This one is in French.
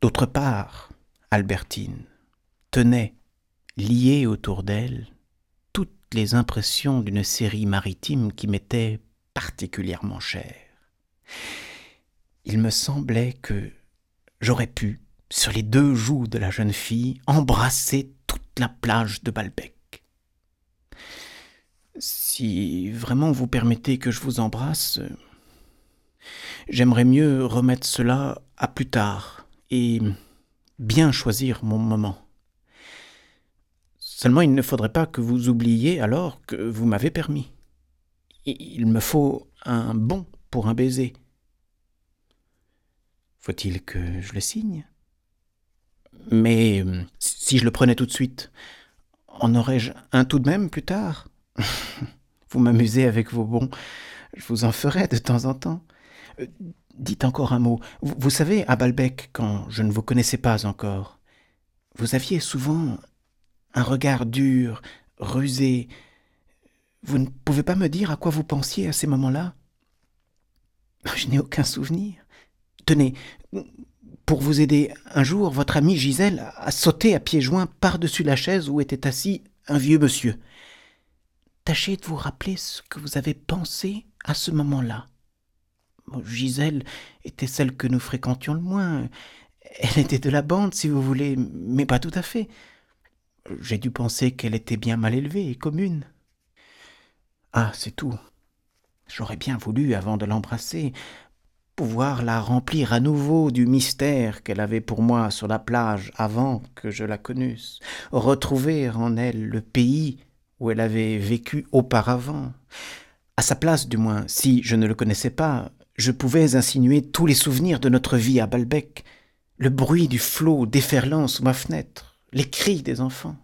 D'autre part, Albertine tenait, liée autour d'elle, toutes les impressions d'une série maritime qui m'était particulièrement chère. Il me semblait que j'aurais pu, sur les deux joues de la jeune fille, embrasser toute la plage de Balbec. Si vraiment vous permettez que je vous embrasse, j'aimerais mieux remettre cela à plus tard et bien choisir mon moment. Seulement il ne faudrait pas que vous oubliez alors que vous m'avez permis. Il me faut un bon pour un baiser. Faut-il que je le signe? Mais si je le prenais tout de suite, en aurais-je un tout de même plus tard? Vous m'amusez avec vos bons. Je vous en ferai de temps en temps. Dites encore un mot. Vous, vous savez, à Balbec, quand je ne vous connaissais pas encore, vous aviez souvent un regard dur, rusé. Vous ne pouvez pas me dire à quoi vous pensiez à ces moments-là? Je n'ai aucun souvenir. Tenez, pour vous aider, un jour, votre amie Gisèle a sauté à pieds joints par-dessus la chaise où était assis un vieux monsieur. Tâchez de vous rappeler ce que vous avez pensé à ce moment-là. Gisèle était celle que nous fréquentions le moins. Elle était de la bande, si vous voulez, mais pas tout à fait. J'ai dû penser qu'elle était bien mal élevée et commune. Ah, c'est tout. J'aurais bien voulu, avant de l'embrasser, pouvoir la remplir à nouveau du mystère qu'elle avait pour moi sur la plage avant que je la connusse, retrouver en elle le pays où elle avait vécu auparavant. À sa place, du moins, si je ne le connaissais pas, je pouvais insinuer tous les souvenirs de notre vie à Balbec, le bruit du flot déferlant sous ma fenêtre, les cris des enfants.